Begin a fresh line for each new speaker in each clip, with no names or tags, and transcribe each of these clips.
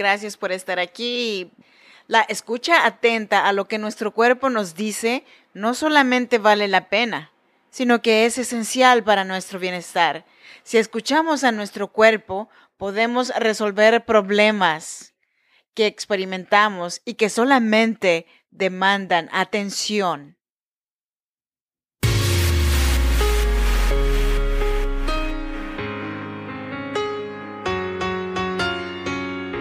Gracias por estar aquí. La escucha atenta a lo que nuestro cuerpo nos dice no solamente vale la pena, sino que es esencial para nuestro bienestar. Si escuchamos a nuestro cuerpo, podemos resolver problemas que experimentamos y que solamente demandan atención.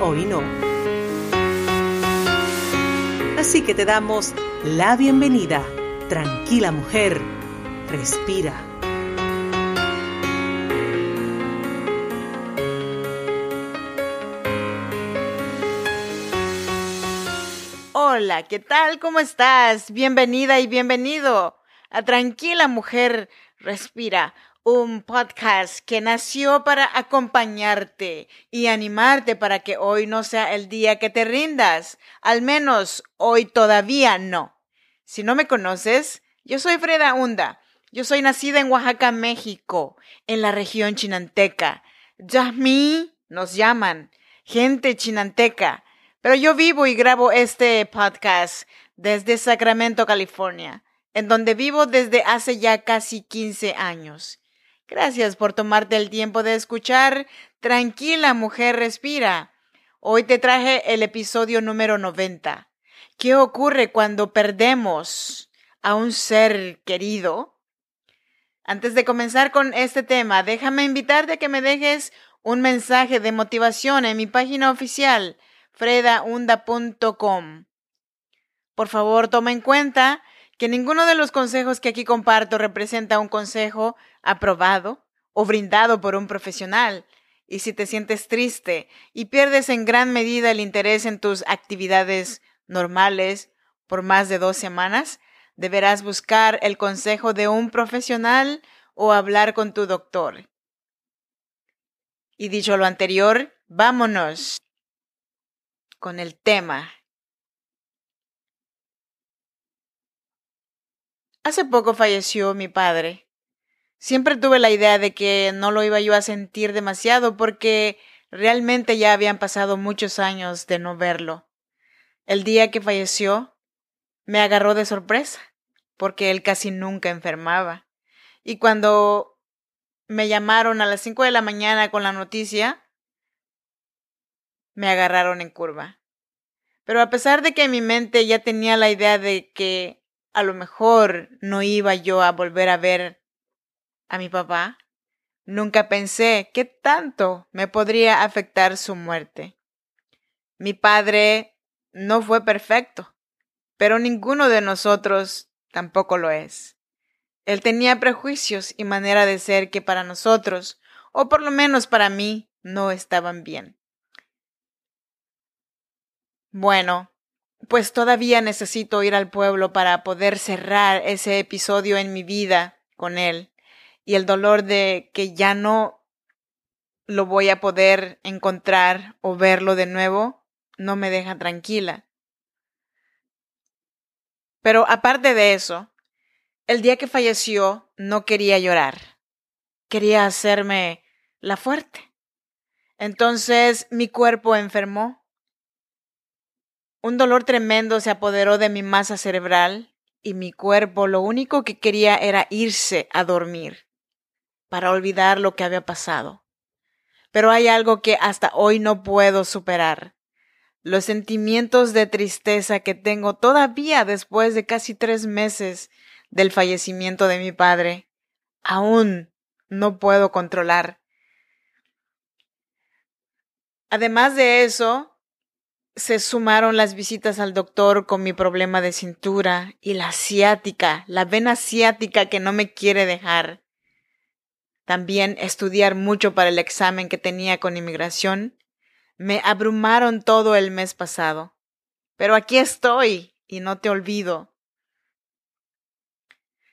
hoy no. Así que te damos la bienvenida. Tranquila mujer, respira.
Hola, ¿qué tal? ¿Cómo estás? Bienvenida y bienvenido a Tranquila Mujer Respira, un podcast que nació para acompañarte y animarte para que hoy no sea el día que te rindas. Al menos hoy todavía no. Si no me conoces, yo soy Freda Hunda. Yo soy nacida en Oaxaca, México, en la región chinanteca. Yasmí nos llaman, gente chinanteca. Pero yo vivo y grabo este podcast desde Sacramento, California, en donde vivo desde hace ya casi 15 años. Gracias por tomarte el tiempo de escuchar. Tranquila, mujer, respira. Hoy te traje el episodio número 90. ¿Qué ocurre cuando perdemos a un ser querido? Antes de comenzar con este tema, déjame invitarte a que me dejes un mensaje de motivación en mi página oficial, fredaunda.com. Por favor, toma en cuenta que ninguno de los consejos que aquí comparto representa un consejo aprobado o brindado por un profesional. Y si te sientes triste y pierdes en gran medida el interés en tus actividades normales por más de dos semanas, deberás buscar el consejo de un profesional o hablar con tu doctor. Y dicho lo anterior, vámonos con el tema Hace poco falleció mi padre. Siempre tuve la idea de que no lo iba yo a sentir demasiado porque realmente ya habían pasado muchos años de no verlo. El día que falleció me agarró de sorpresa porque él casi nunca enfermaba. Y cuando me llamaron a las cinco de la mañana con la noticia, me agarraron en curva. Pero a pesar de que en mi mente ya tenía la idea de que a lo mejor no iba yo a volver a ver a mi papá. Nunca pensé qué tanto me podría afectar su muerte. Mi padre no fue perfecto, pero ninguno de nosotros tampoco lo es. Él tenía prejuicios y manera de ser que para nosotros, o por lo menos para mí, no estaban bien. Bueno, pues todavía necesito ir al pueblo para poder cerrar ese episodio en mi vida con él y el dolor de que ya no lo voy a poder encontrar o verlo de nuevo no me deja tranquila. Pero aparte de eso, el día que falleció no quería llorar, quería hacerme la fuerte. Entonces mi cuerpo enfermó un dolor tremendo se apoderó de mi masa cerebral y mi cuerpo lo único que quería era irse a dormir para olvidar lo que había pasado. Pero hay algo que hasta hoy no puedo superar. Los sentimientos de tristeza que tengo todavía después de casi tres meses del fallecimiento de mi padre, aún no puedo controlar. Además de eso, se sumaron las visitas al doctor con mi problema de cintura y la ciática, la vena ciática que no me quiere dejar. También estudiar mucho para el examen que tenía con inmigración Me abrumaron todo el mes pasado. Pero aquí estoy y no te olvido.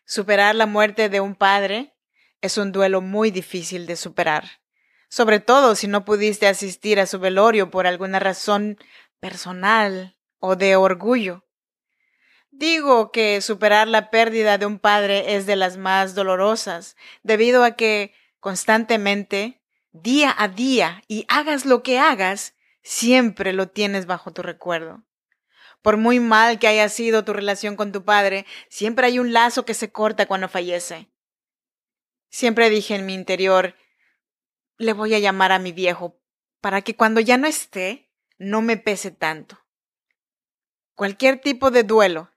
Superar la muerte de un padre es un duelo muy difícil de superar, sobre todo si no pudiste asistir a su velorio por alguna razón personal o de orgullo. Digo que superar la pérdida de un padre es de las más dolorosas, debido a que constantemente, día a día, y hagas lo que hagas, siempre lo tienes bajo tu recuerdo. Por muy mal que haya sido tu relación con tu padre, siempre hay un lazo que se corta cuando fallece. Siempre dije en mi interior, le voy a llamar a mi viejo para que cuando ya no esté, no me pese tanto. Cualquier tipo de duelo,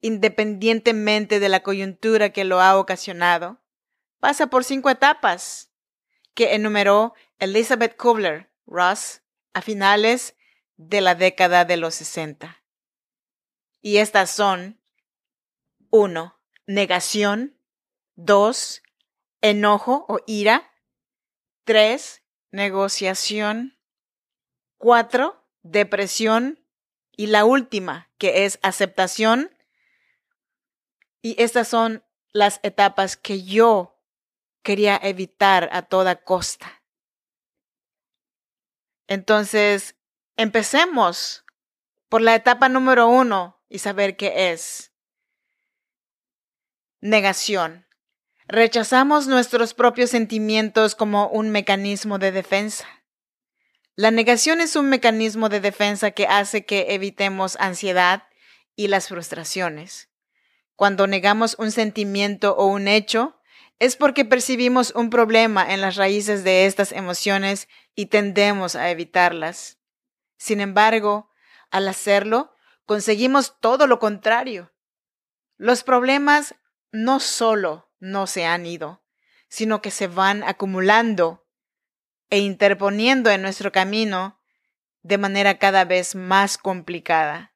independientemente de la coyuntura que lo ha ocasionado, pasa por cinco etapas que enumeró Elizabeth Kubler-Ross a finales de la década de los 60. Y estas son 1. Negación. 2. Enojo o ira. 3. Negociación. 4. Depresión. Y la última, que es aceptación y estas son las etapas que yo quería evitar a toda costa. Entonces, empecemos por la etapa número uno y saber qué es. Negación. Rechazamos nuestros propios sentimientos como un mecanismo de defensa. La negación es un mecanismo de defensa que hace que evitemos ansiedad y las frustraciones. Cuando negamos un sentimiento o un hecho, es porque percibimos un problema en las raíces de estas emociones y tendemos a evitarlas. Sin embargo, al hacerlo, conseguimos todo lo contrario. Los problemas no solo no se han ido, sino que se van acumulando e interponiendo en nuestro camino de manera cada vez más complicada.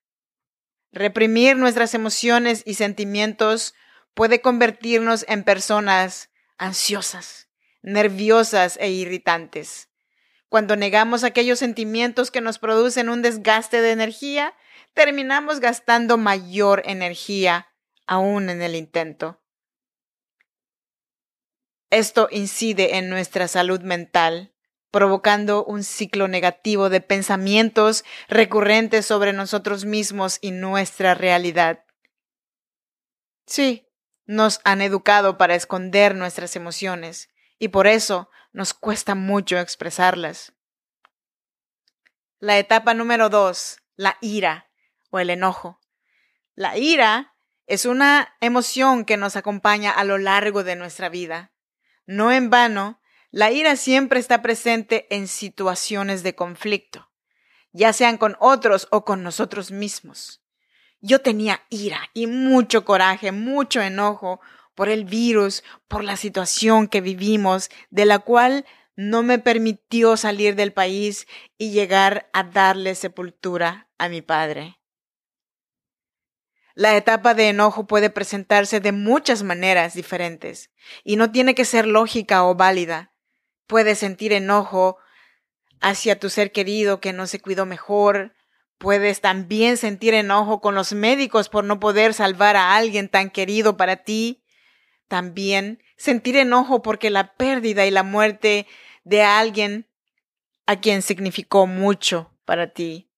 Reprimir nuestras emociones y sentimientos puede convertirnos en personas ansiosas, nerviosas e irritantes. Cuando negamos aquellos sentimientos que nos producen un desgaste de energía, terminamos gastando mayor energía aún en el intento. Esto incide en nuestra salud mental provocando un ciclo negativo de pensamientos recurrentes sobre nosotros mismos y nuestra realidad. Sí, nos han educado para esconder nuestras emociones y por eso nos cuesta mucho expresarlas. La etapa número dos, la ira o el enojo. La ira es una emoción que nos acompaña a lo largo de nuestra vida. No en vano, la ira siempre está presente en situaciones de conflicto, ya sean con otros o con nosotros mismos. Yo tenía ira y mucho coraje, mucho enojo por el virus, por la situación que vivimos, de la cual no me permitió salir del país y llegar a darle sepultura a mi padre. La etapa de enojo puede presentarse de muchas maneras diferentes y no tiene que ser lógica o válida. Puedes sentir enojo hacia tu ser querido que no se cuidó mejor. Puedes también sentir enojo con los médicos por no poder salvar a alguien tan querido para ti. También sentir enojo porque la pérdida y la muerte de alguien a quien significó mucho para ti.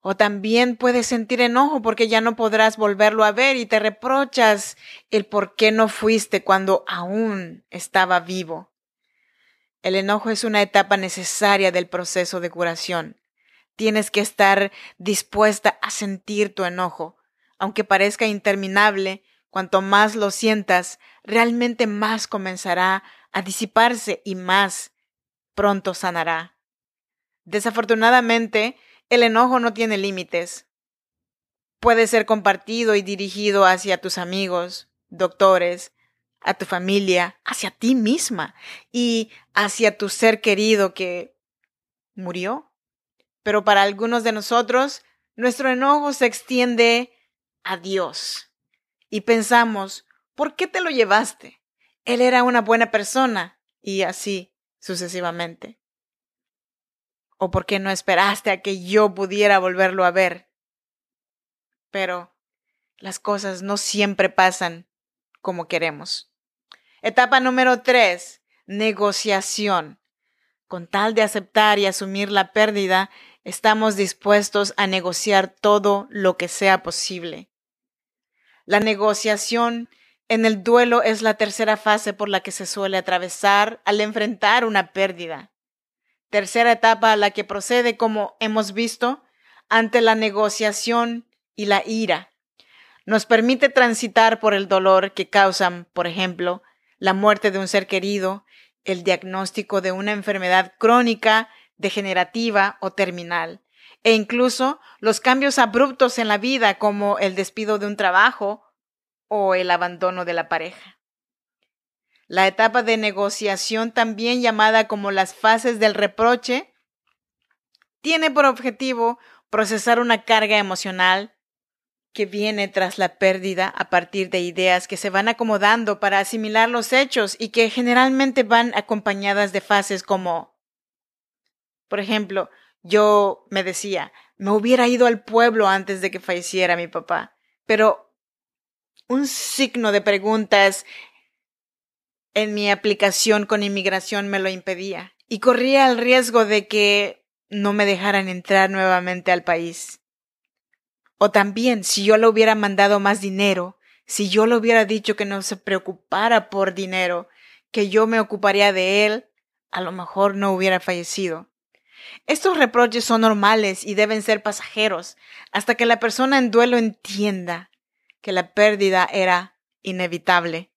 O también puedes sentir enojo porque ya no podrás volverlo a ver y te reprochas el por qué no fuiste cuando aún estaba vivo. El enojo es una etapa necesaria del proceso de curación. Tienes que estar dispuesta a sentir tu enojo. Aunque parezca interminable, cuanto más lo sientas, realmente más comenzará a disiparse y más pronto sanará. Desafortunadamente, el enojo no tiene límites. Puede ser compartido y dirigido hacia tus amigos, doctores, a tu familia, hacia ti misma y hacia tu ser querido que murió. Pero para algunos de nosotros, nuestro enojo se extiende a Dios. Y pensamos, ¿por qué te lo llevaste? Él era una buena persona. Y así sucesivamente. ¿O por qué no esperaste a que yo pudiera volverlo a ver? Pero las cosas no siempre pasan como queremos. Etapa número tres, negociación. Con tal de aceptar y asumir la pérdida, estamos dispuestos a negociar todo lo que sea posible. La negociación en el duelo es la tercera fase por la que se suele atravesar al enfrentar una pérdida. Tercera etapa a la que procede, como hemos visto, ante la negociación y la ira. Nos permite transitar por el dolor que causan, por ejemplo, la muerte de un ser querido, el diagnóstico de una enfermedad crónica, degenerativa o terminal, e incluso los cambios abruptos en la vida como el despido de un trabajo o el abandono de la pareja. La etapa de negociación, también llamada como las fases del reproche, tiene por objetivo procesar una carga emocional que viene tras la pérdida a partir de ideas que se van acomodando para asimilar los hechos y que generalmente van acompañadas de fases como, por ejemplo, yo me decía, me hubiera ido al pueblo antes de que falleciera mi papá, pero un signo de preguntas en mi aplicación con inmigración me lo impedía y corría el riesgo de que no me dejaran entrar nuevamente al país. O también, si yo le hubiera mandado más dinero, si yo le hubiera dicho que no se preocupara por dinero, que yo me ocuparía de él, a lo mejor no hubiera fallecido. Estos reproches son normales y deben ser pasajeros hasta que la persona en duelo entienda que la pérdida era inevitable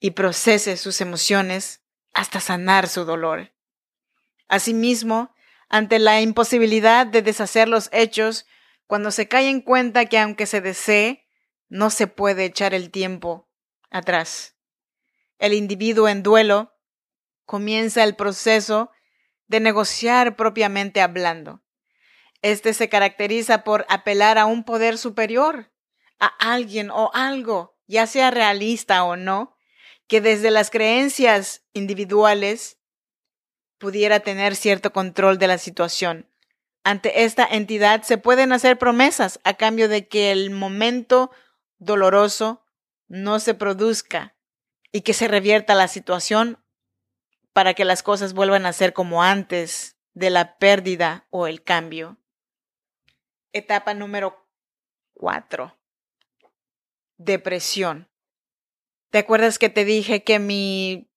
y procese sus emociones hasta sanar su dolor. Asimismo, ante la imposibilidad de deshacer los hechos, cuando se cae en cuenta que aunque se desee, no se puede echar el tiempo atrás. El individuo en duelo comienza el proceso de negociar propiamente hablando. Este se caracteriza por apelar a un poder superior, a alguien o algo, ya sea realista o no, que desde las creencias individuales pudiera tener cierto control de la situación. Ante esta entidad se pueden hacer promesas a cambio de que el momento doloroso no se produzca y que se revierta la situación para que las cosas vuelvan a ser como antes de la pérdida o el cambio. Etapa número cuatro depresión. ¿Te acuerdas que te dije que mi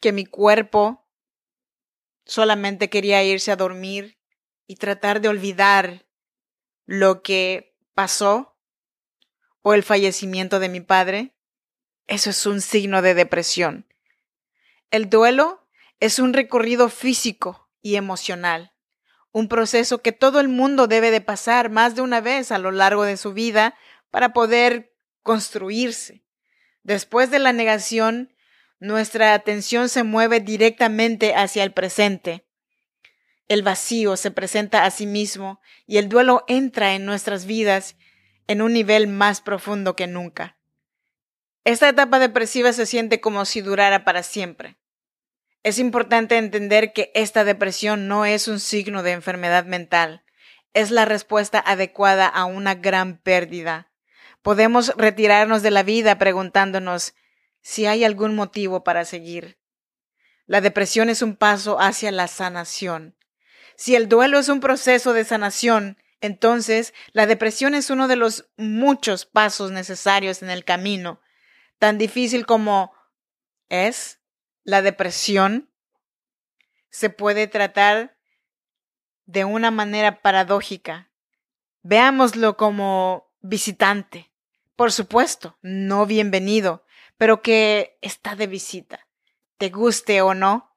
que mi cuerpo solamente quería irse a dormir y tratar de olvidar lo que pasó o el fallecimiento de mi padre? Eso es un signo de depresión. El duelo es un recorrido físico y emocional, un proceso que todo el mundo debe de pasar más de una vez a lo largo de su vida para poder construirse. Después de la negación, nuestra atención se mueve directamente hacia el presente. El vacío se presenta a sí mismo y el duelo entra en nuestras vidas en un nivel más profundo que nunca. Esta etapa depresiva se siente como si durara para siempre. Es importante entender que esta depresión no es un signo de enfermedad mental, es la respuesta adecuada a una gran pérdida, Podemos retirarnos de la vida preguntándonos si hay algún motivo para seguir. La depresión es un paso hacia la sanación. Si el duelo es un proceso de sanación, entonces la depresión es uno de los muchos pasos necesarios en el camino. Tan difícil como es la depresión, se puede tratar de una manera paradójica. Veámoslo como visitante por supuesto, no bienvenido, pero que está de visita. Te guste o no,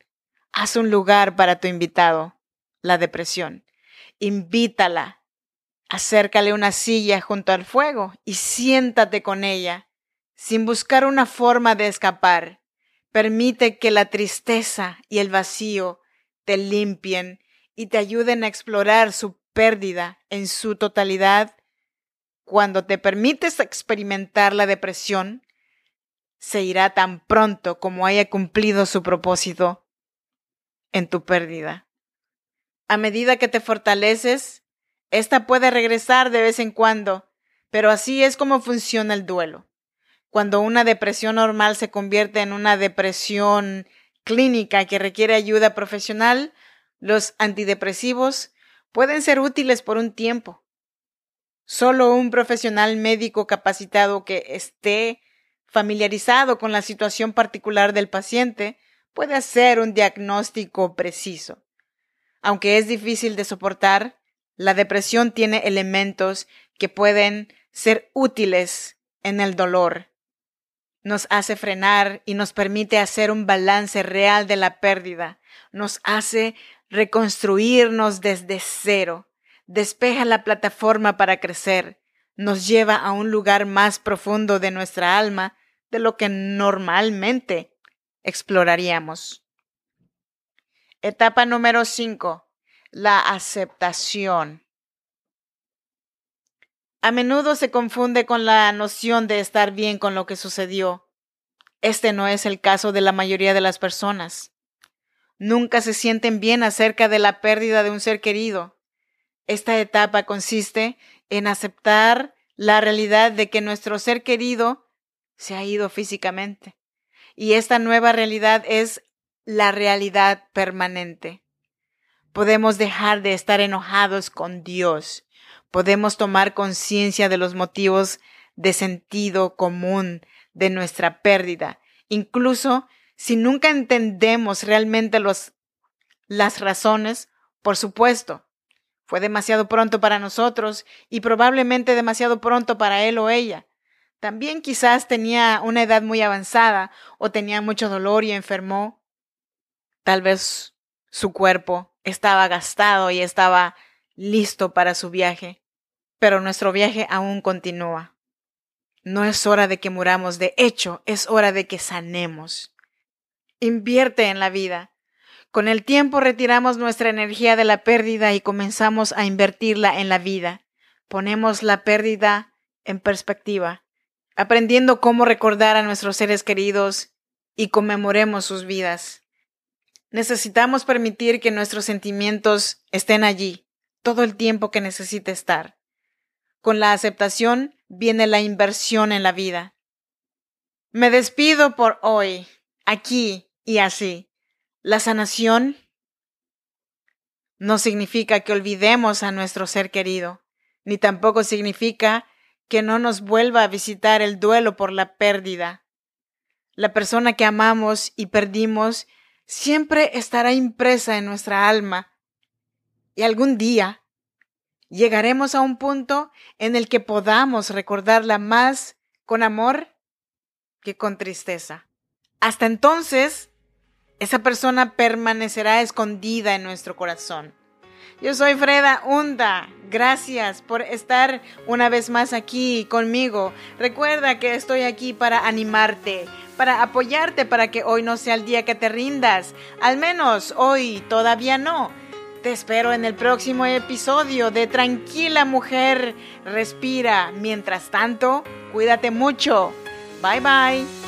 haz un lugar para tu invitado, la depresión. Invítala, acércale una silla junto al fuego y siéntate con ella, sin buscar una forma de escapar. Permite que la tristeza y el vacío te limpien y te ayuden a explorar su pérdida en su totalidad cuando te permites experimentar la depresión, se irá tan pronto como haya cumplido su propósito en tu pérdida. A medida que te fortaleces, esta puede regresar de vez en cuando, pero así es como funciona el duelo. Cuando una depresión normal se convierte en una depresión clínica que requiere ayuda profesional, los antidepresivos pueden ser útiles por un tiempo. Solo un profesional médico capacitado que esté familiarizado con la situación particular del paciente puede hacer un diagnóstico preciso. Aunque es difícil de soportar, la depresión tiene elementos que pueden ser útiles en el dolor. Nos hace frenar y nos permite hacer un balance real de la pérdida. Nos hace reconstruirnos desde cero. Despeja la plataforma para crecer. Nos lleva a un lugar más profundo de nuestra alma de lo que normalmente exploraríamos. Etapa número 5. La aceptación. A menudo se confunde con la noción de estar bien con lo que sucedió. Este no es el caso de la mayoría de las personas. Nunca se sienten bien acerca de la pérdida de un ser querido. Esta etapa consiste en aceptar la realidad de que nuestro ser querido se ha ido físicamente. Y esta nueva realidad es la realidad permanente. Podemos dejar de estar enojados con Dios. Podemos tomar conciencia de los motivos de sentido común de nuestra pérdida, incluso si nunca entendemos realmente los, las razones, por supuesto, fue demasiado pronto para nosotros y probablemente demasiado pronto para él o ella. También quizás tenía una edad muy avanzada o tenía mucho dolor y enfermó. Tal vez su cuerpo estaba gastado y estaba listo para su viaje. Pero nuestro viaje aún continúa. No es hora de que muramos, de hecho, es hora de que sanemos. Invierte en la vida. Con el tiempo retiramos nuestra energía de la pérdida y comenzamos a invertirla en la vida. Ponemos la pérdida en perspectiva aprendiendo cómo recordar a nuestros seres queridos y conmemoremos sus vidas. Necesitamos permitir que nuestros sentimientos estén allí todo el tiempo que necesite estar. Con la aceptación viene la inversión en la vida. Me despido por hoy, aquí y así. La sanación no significa que olvidemos a nuestro ser querido, ni tampoco significa que no nos vuelva a visitar el duelo por la pérdida. La persona que amamos y perdimos siempre estará impresa en nuestra alma. Y algún día llegaremos a un punto en el que podamos recordarla más con amor que con tristeza. Hasta entonces, esa persona permanecerá escondida en nuestro corazón. Yo soy Freda Hunda. Gracias por estar una vez más aquí conmigo. Recuerda que estoy aquí para animarte, para apoyarte para que hoy no sea el día que te rindas. Al menos hoy todavía no. Te espero en el próximo episodio de Tranquila Mujer Respira. Mientras tanto, cuídate mucho. Bye bye.